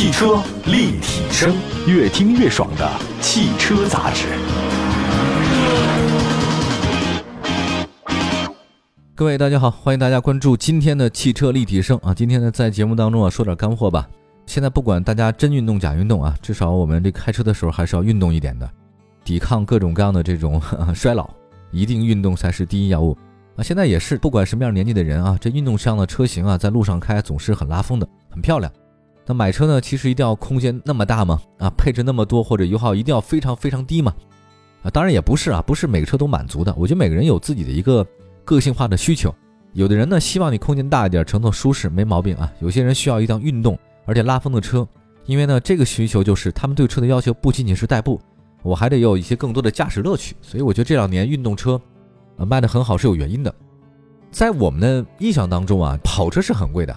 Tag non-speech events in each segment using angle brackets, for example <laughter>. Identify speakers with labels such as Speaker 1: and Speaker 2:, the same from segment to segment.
Speaker 1: 汽车立体声，越听越爽的汽车杂志。
Speaker 2: 各位大家好，欢迎大家关注今天的汽车立体声啊！今天呢，在节目当中啊，说点干货吧。现在不管大家真运动假运动啊，至少我们这开车的时候还是要运动一点的，抵抗各种各样的这种 <laughs> 衰老，一定运动才是第一要务啊！现在也是，不管什么样年纪的人啊，这运动上的车型啊，在路上开总是很拉风的，很漂亮。那买车呢，其实一定要空间那么大吗？啊，配置那么多或者油耗一定要非常非常低吗？啊，当然也不是啊，不是每个车都满足的。我觉得每个人有自己的一个个性化的需求，有的人呢希望你空间大一点，乘坐舒适，没毛病啊。有些人需要一辆运动。而且拉风的车，因为呢，这个需求就是他们对车的要求不仅仅是代步，我还得有一些更多的驾驶乐趣。所以我觉得这两年运动车，呃，卖的很好是有原因的。在我们的印象当中啊，跑车是很贵的，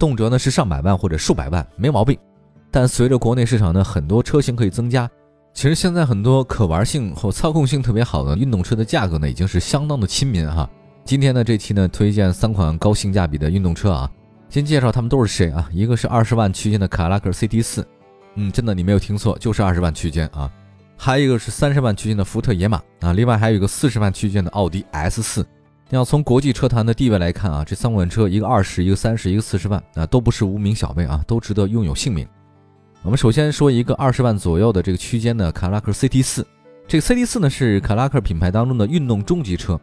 Speaker 2: 动辄呢是上百万或者数百万，没毛病。但随着国内市场的很多车型可以增加，其实现在很多可玩性或操控性特别好的运动车的价格呢，已经是相当的亲民哈。今天呢，这期呢推荐三款高性价比的运动车啊。先介绍他们都是谁啊？一个是二十万区间的凯迪拉克 CT 四，嗯，真的你没有听错，就是二十万区间啊。还有一个是三十万区间的福特野马啊，另外还有一个四十万区间的奥迪 S 四。要从国际车坛的地位来看啊，这三款车一个二十，一个三十，一个四十万啊，都不是无名小辈啊，都值得拥有姓名。我们首先说一个二十万左右的这个区间的凯迪拉克 CT 四，这个 CT 四呢是凯迪拉克品牌当中的运动中级车。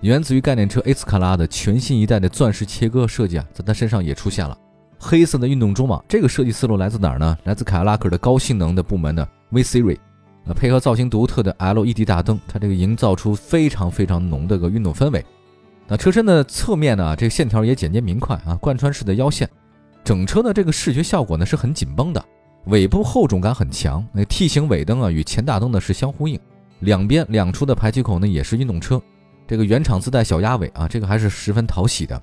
Speaker 2: 源自于概念车 A 斯卡拉的全新一代的钻石切割设计啊，在它身上也出现了黑色的运动中网。这个设计思路来自哪儿呢？来自凯迪拉克的高性能的部门的 V Series，呃，配合造型独特的 LED 大灯，它这个营造出非常非常浓的个运动氛围。那车身的侧面呢，这个线条也简洁明快啊，贯穿式的腰线，整车的这个视觉效果呢是很紧绷的，尾部厚重感很强。那 T 型尾灯啊与前大灯呢是相呼应，两边两出的排气口呢也是运动车。这个原厂自带小鸭尾啊，这个还是十分讨喜的。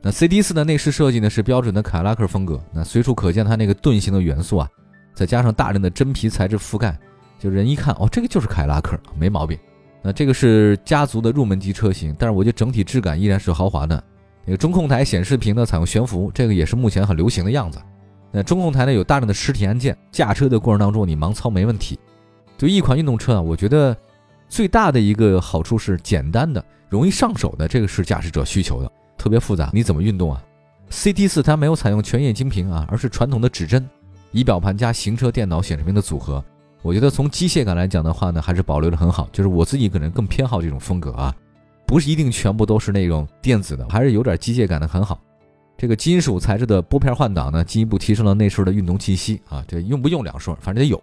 Speaker 2: 那 C D 四的内饰设计呢是标准的凯迪拉克风格，那随处可见它那个盾形的元素啊，再加上大量的真皮材质覆盖，就人一看哦，这个就是凯迪拉克，没毛病。那这个是家族的入门级车型，但是我觉得整体质感依然是豪华的。那个中控台显示屏呢采用悬浮，这个也是目前很流行的样子。那中控台呢有大量的实体按键，驾车的过程当中你盲操没问题。对一款运动车啊，我觉得。最大的一个好处是简单的、容易上手的，这个是驾驶者需求的。特别复杂，你怎么运动啊？CT 四它没有采用全液晶屏啊，而是传统的指针仪表盘加行车电脑显示屏的组合。我觉得从机械感来讲的话呢，还是保留的很好。就是我自己可能更偏好这种风格啊，不是一定全部都是那种电子的，还是有点机械感的很好。这个金属材质的拨片换挡呢，进一步提升了内饰的运动气息啊。这用不用两说，反正得有。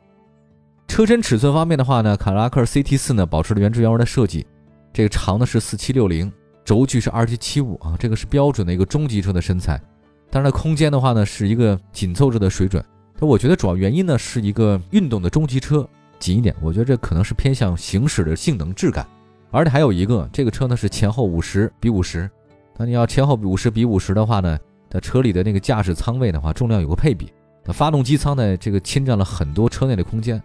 Speaker 2: 车身尺寸方面的话呢，凯迪拉克 CT 四呢保持了原汁原味的设计，这个长的是四七六零，轴距是二七七五啊，这个是标准的一个中级车的身材。但是空间的话呢，是一个紧凑着的水准。但我觉得主要原因呢，是一个运动的中级车紧一点，我觉得这可能是偏向行驶的性能质感。而且还有一个，这个车呢是前后五十比五十，那你要前后五十比五十的话呢，在车里的那个驾驶舱位的话，重量有个配比。那发动机舱呢，这个侵占了很多车内的空间。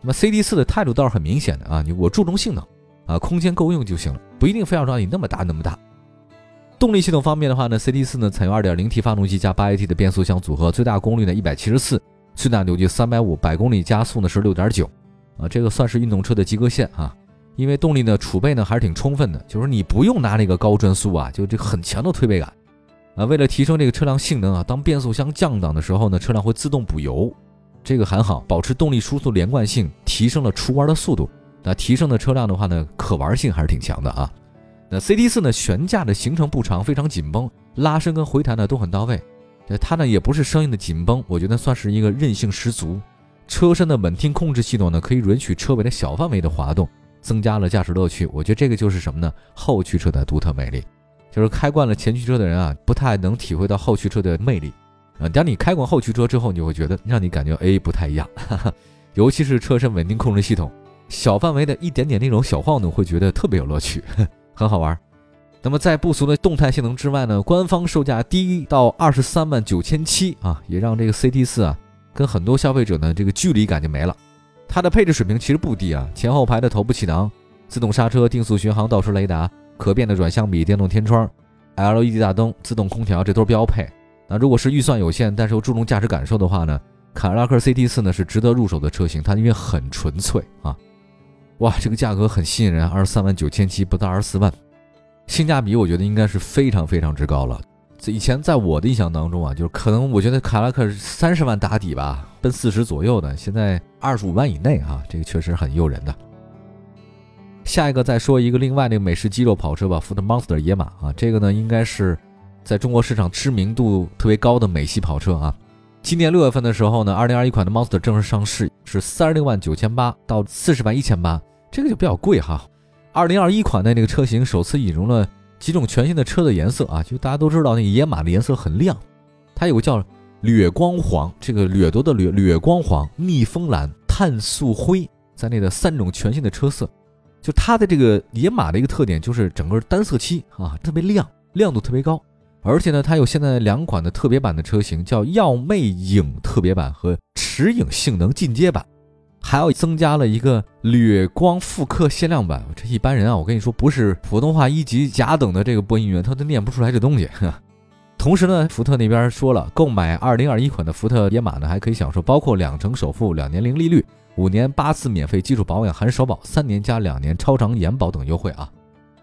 Speaker 2: 那么 C D 四的态度倒是很明显的啊，你我注重性能啊，空间够用就行了，不一定非要让你那么大那么大。动力系统方面的话呢，C D 四呢采用 2.0T 发动机加 8AT 的变速箱组合，最大功率呢174，最大扭矩350，百公里加速呢是6.9，啊，这个算是运动车的及格线啊。因为动力呢储备呢还是挺充分的，就是你不用拿那个高转速啊，就这个很强的推背感啊。为了提升这个车辆性能啊，当变速箱降档的时候呢，车辆会自动补油。这个很好，保持动力输出连贯性，提升了出弯的速度。那提升的车辆的话呢，可玩性还是挺强的啊。那 CT 四呢，悬架的行程不长，非常紧绷，拉伸跟回弹呢都很到位。它呢也不是生硬的紧绷，我觉得算是一个韧性十足。车身的稳定控制系统呢，可以允许车尾的小范围的滑动，增加了驾驶乐趣。我觉得这个就是什么呢？后驱车的独特魅力，就是开惯了前驱车的人啊，不太能体会到后驱车的魅力。啊，当你开过后驱车之后，你会觉得让你感觉哎不太一样，<laughs> 尤其是车身稳定控制系统，小范围的一点点那种小晃动，会觉得特别有乐趣，<laughs> 很好玩。那么在不俗的动态性能之外呢，官方售价低到二十三万九千七啊，也让这个 CT 四啊跟很多消费者呢这个距离感就没了。它的配置水平其实不低啊，前后排的头部气囊、自动刹车、定速巡航、倒车雷达、可变的转向比、电动天窗、LED 大灯、自动空调，这都是标配。那如果是预算有限，但是又注重驾驶感受的话呢，凯迪拉克 CT 四呢是值得入手的车型，它因为很纯粹啊，哇，这个价格很吸引人，二十三万九千七，不到二十四万，性价比我觉得应该是非常非常之高了。以前在我的印象当中啊，就是可能我觉得卡拉克是三十万打底吧，奔四十左右的，现在二十五万以内啊，这个确实很诱人的。下一个再说一个另外那个美式肌肉跑车吧，福特 Monster 野马啊，这个呢应该是在中国市场知名度特别高的美系跑车啊。今年六月份的时候呢，二零二一款的 Monster 正式上市，是三十六万九千八到四十万一千八，这个就比较贵哈。二零二一款的那个车型首次引入了几种全新的车的颜色啊，就大家都知道那个野马的颜色很亮，它有个叫掠光黄，这个掠夺的掠掠光黄、蜜蜂蓝、碳素灰在内的三种全新的车色。就它的这个野马的一个特点就是整个单色漆啊，特别亮，亮度特别高。而且呢，它有现在两款的特别版的车型，叫耀魅影特别版和驰影性能进阶版，还要增加了一个掠光复刻限量版。这一般人啊，我跟你说，不是普通话一级甲等的这个播音员，他都念不出来这东西。<laughs> 同时呢，福特那边说了，购买2021款的福特野马呢，还可以享受包括两成首付、两年零利率。五年八次免费基础保养含首保，三年加两年超长延保等优惠啊！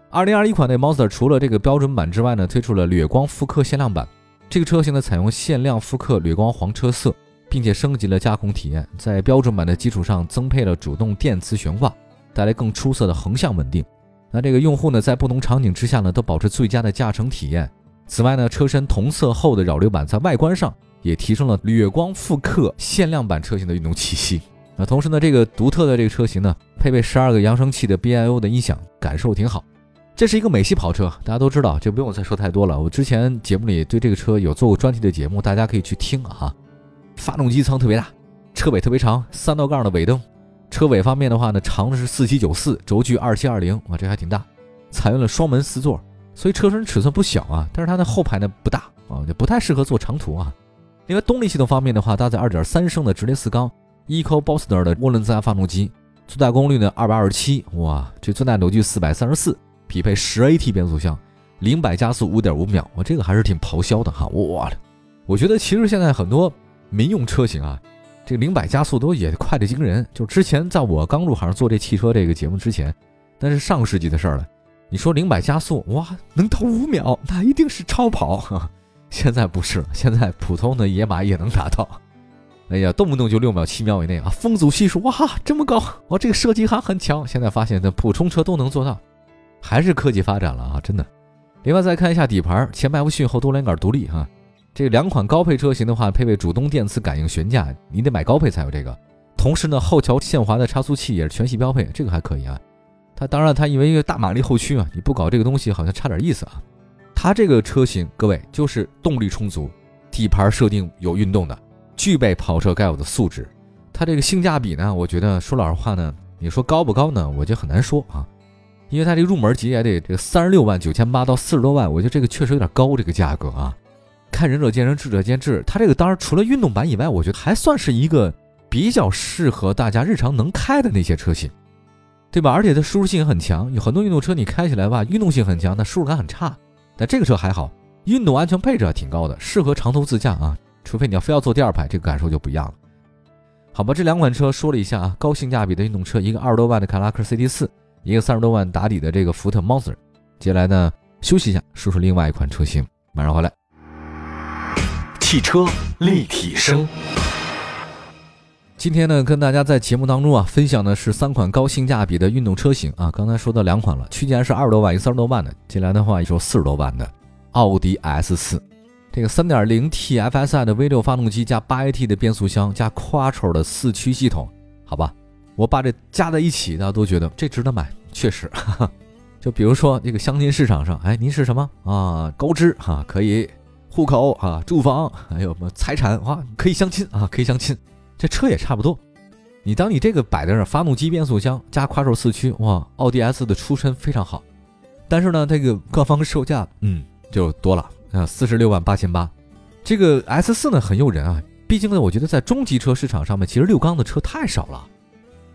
Speaker 2: 二零二一款的 Monster 除了这个标准版之外呢，推出了掠光复刻限量版。这个车型呢采用限量复刻掠光黄车色，并且升级了驾控体验，在标准版的基础上增配了主动电磁悬挂，带来更出色的横向稳定。那这个用户呢在不同场景之下呢都保持最佳的驾乘体验。此外呢，车身同色后的扰流板在外观上也提升了掠光复刻限量版车型的运动气息。那同时呢，这个独特的这个车型呢，配备十二个扬声器的 BIO 的音响，感受挺好。这是一个美系跑车，大家都知道，这不用我再说太多了。我之前节目里对这个车有做过专题的节目，大家可以去听啊。发动机舱特别大，车尾特别长，三道杠的尾灯。车尾方面的话呢，长的是四七九四，轴距二七二零，哇，这还挺大。采用了双门四座，所以车身尺寸不小啊。但是它的后排呢不大啊，就不太适合做长途啊。另外动力系统方面的话，搭载二点三升的直列四缸。EcoBooster 的涡轮增压发动机，最大功率呢二百二十七，哇，这最大扭矩四百三十四，匹配十 AT 变速箱，零百加速五点五秒，我这个还是挺咆哮的哈，哇，我觉得其实现在很多民用车型啊，这个零百加速都也快的惊人。就之前在我刚入行做这汽车这个节目之前，那是上世纪的事儿了。你说零百加速，哇，能到五秒，那一定是超跑。<laughs> 现在不是，现在普通的野马也能达到。哎呀，动不动就六秒、七秒以内啊！风阻系数哇，这么高！哇，这个设计还很强。现在发现，那普通车都能做到，还是科技发展了啊！真的。另外再看一下底盘，前麦弗逊后多连杆独立哈。这两款高配车型的话，配备主动电磁感应悬架，你得买高配才有这个。同时呢，后桥限滑的差速器也是全系标配，这个还可以啊。它当然它因为一个大马力后驱啊，你不搞这个东西好像差点意思啊。它这个车型，各位就是动力充足，底盘设定有运动的。具备跑车该有的素质，它这个性价比呢？我觉得说老实话呢，你说高不高呢？我觉得很难说啊，因为它这个入门级也得这个三十六万九千八到四十多万，我觉得这个确实有点高，这个价格啊。看仁者见仁，智者见智。它这个当然除了运动版以外，我觉得还算是一个比较适合大家日常能开的那些车型，对吧？而且它舒适性也很强，有很多运动车你开起来吧，运动性很强，但舒适感很差。但这个车还好，运动安全配置还挺高的，适合长途自驾啊。除非你要非要坐第二排，这个感受就不一样了。好吧，这两款车说了一下啊，高性价比的运动车，一个二十多万的凯迪拉克 CT 四，一个三十多万打底的这个福特 Monster。接下来呢，休息一下，说说另外一款车型，马上回来。
Speaker 1: 汽车立体声。
Speaker 2: 今天呢，跟大家在节目当中啊，分享的是三款高性价比的运动车型啊。刚才说到两款了，区间是二十多万，一三十多万的。接下来的话，一说四十多万的奥迪 S 四。这个 3.0T FSI 的 V6 发动机加 8AT 的变速箱加 Quattro 的四驱系统，好吧，我把这加在一起，大家都觉得这值得买，确实。哈 <laughs> 哈就比如说这个相亲市场上，哎，您是什么啊？高知哈，可以户口啊，住房，还有什么财产哇，可以相亲啊，可以相亲。这车也差不多，你当你这个摆在这，发动机、变速箱加 Quattro 四驱，哇，奥迪 S 的出身非常好。但是呢，这个各方售价，嗯，就多了。啊，四十六万八千八，这个 S 四呢很诱人啊。毕竟呢，我觉得在中级车市场上面，其实六缸的车太少了，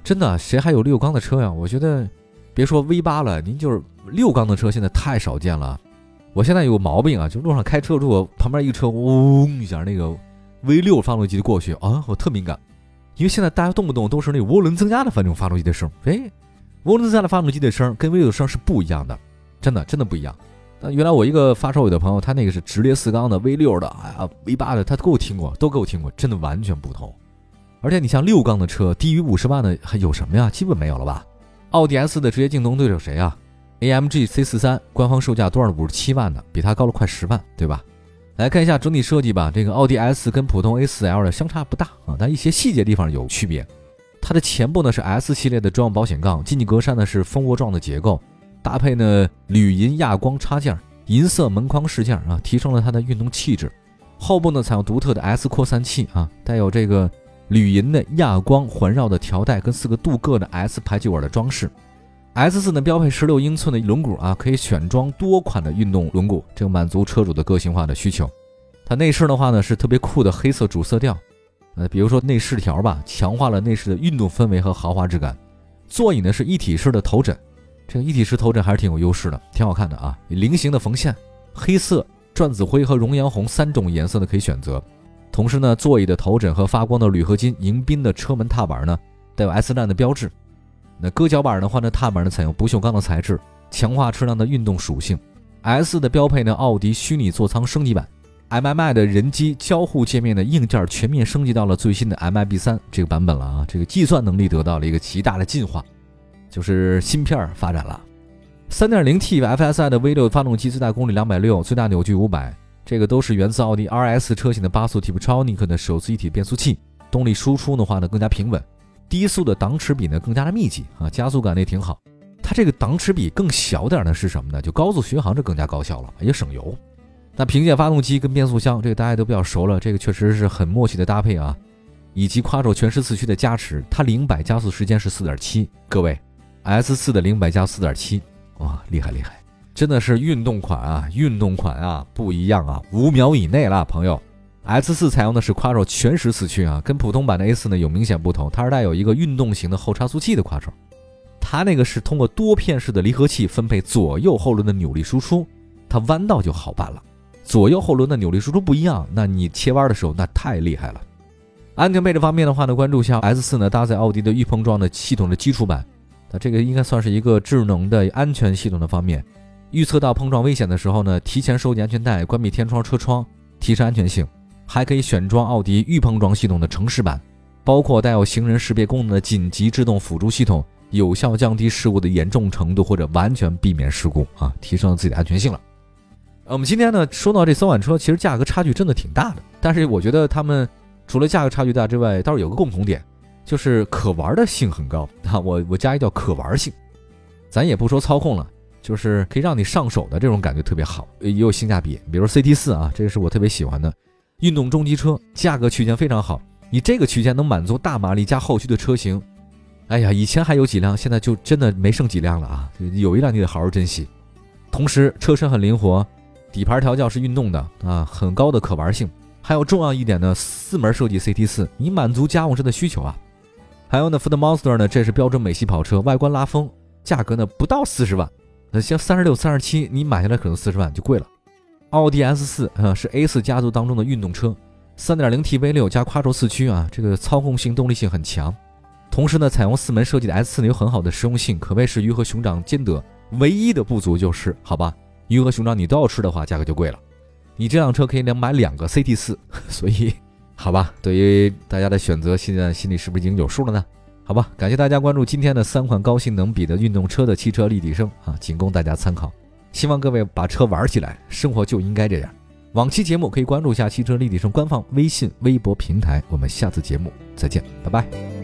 Speaker 2: 真的，谁还有六缸的车呀？我觉得，别说 V 八了，您就是六缸的车现在太少见了。我现在有个毛病啊，就路上开车，如果旁边一车嗡一下，那个 V 六发动机的过去啊，我特敏感，因为现在大家动不动都是那涡轮增压的反正发动机的声，哎，涡轮增压的发动机的声跟 V 六的声是不一样的，真的真的不一样。那原来我一个发烧友的朋友，他那个是直列四缸的 V 六的，哎呀 V 八的，他都给我听过，都给我听过，真的完全不同。而且你像六缸的车，低于五十万的还有什么呀？基本没有了吧？奥迪 S 的直接竞争对手谁啊？AMG C 四三，官方售价多少？五十七万呢，比它高了快十万，对吧？来看一下整体设计吧。这个奥迪 S 跟普通 A 四 L 的相差不大啊，但一些细节地方有区别。它的前部呢是 S 系列的专用保险杠，进气格栅呢是蜂窝状的结构。搭配呢铝银亚光插件，银色门框饰件啊，提升了它的运动气质。后部呢采用独特的 S 扩散器啊，带有这个铝银的亚光环绕的条带跟四个镀铬的 S 排气管的装饰。S 四呢标配十六英寸的轮毂啊，可以选装多款的运动轮毂，这个满足车主的个性化的需求。它内饰的话呢是特别酷的黑色主色调，呃，比如说内饰条吧，强化了内饰的运动氛围和豪华质感。座椅呢是一体式的头枕。这个一体式头枕还是挺有优势的，挺好看的啊！菱形的缝线，黑色、转子灰和熔岩红三种颜色的可以选择。同时呢，座椅的头枕和发光的铝合金迎宾的车门踏板呢，带有 S 站的标志。那搁脚板的话呢，踏板呢采用不锈钢的材质，强化车辆的运动属性。S 的标配呢，奥迪虚拟座舱升级版，MMI 的人机交互界面的硬件全面升级到了最新的 MIB 三这个版本了啊！这个计算能力得到了一个极大的进化。就是芯片发展了，3.0T FSI 的 V6 发动机最大功率260，最大扭矩500，这个都是源自奥迪 RS 车型的八速 Tiptronic 的手自一体变速器，动力输出的话呢更加平稳，低速的档齿比呢更加的密集啊，加速感也挺好。它这个档齿比更小点的是什么呢？就高速巡航这更加高效了，也省油。那凭借发动机跟变速箱，这个大家都比较熟了，这个确实是很默契的搭配啊，以及夸手全时四驱的加持，它零百加速时间是4.7，各位。S 四的零百加四点七，哇，厉害厉害，真的是运动款啊，运动款啊，不一样啊，五秒以内了，朋友。S 四采用的是 Quattro 全时四驱啊，跟普通版的 A 四呢有明显不同，它是带有一个运动型的后差速器的 Quattro，它那个是通过多片式的离合器分配左右后轮的扭力输出，它弯道就好办了。左右后轮的扭力输出不一样，那你切弯的时候那太厉害了。安全配置方面的话呢，关注一下 S 四呢搭载奥迪的预碰撞的系统的基础版。它这个应该算是一个智能的安全系统的方面，预测到碰撞危险的时候呢，提前收紧安全带，关闭天窗车窗，提升安全性。还可以选装奥迪预碰撞系统的城市版，包括带有行人识别功能的紧急制动辅助系统，有效降低事故的严重程度或者完全避免事故啊，提升了自己的安全性了。我们今天呢说到这三款车，其实价格差距真的挺大的，但是我觉得他们除了价格差距大之外，倒是有个共同点。就是可玩的性很高 <laughs> 啊，我我加一叫可玩性，咱也不说操控了，就是可以让你上手的这种感觉特别好，也有性价比。比如 CT 四啊，这个是我特别喜欢的运动中级车，价格区间非常好，你这个区间能满足大马力加后驱的车型。哎呀，以前还有几辆，现在就真的没剩几辆了啊！有一辆你得好好珍惜。同时车身很灵活，底盘调教是运动的啊，很高的可玩性。还有重要一点呢，四门设计 CT 四，你满足家用车的需求啊。还有呢，Ford Monster 呢，这是标准美系跑车，外观拉风，价格呢不到四十万，那像三十六、三十七，你买下来可能四十万就贵了。奥迪 S 四啊，是 A 四家族当中的运动车，三点零 T V 六加跨轴四驱啊，这个操控性、动力性很强。同时呢，采用四门设计的 S 四呢，有很好的实用性，可谓是鱼和熊掌兼得。唯一的不足就是，好吧，鱼和熊掌你都要吃的话，价格就贵了。你这辆车可以两买两个 CT 四，<laughs> 所以。好吧，对于大家的选择，现在心里是不是已经有数了呢？好吧，感谢大家关注今天的三款高性能比的运动车的汽车立体声啊，仅供大家参考。希望各位把车玩起来，生活就应该这样。往期节目可以关注一下汽车立体声官方微信、微博平台。我们下次节目再见，拜拜。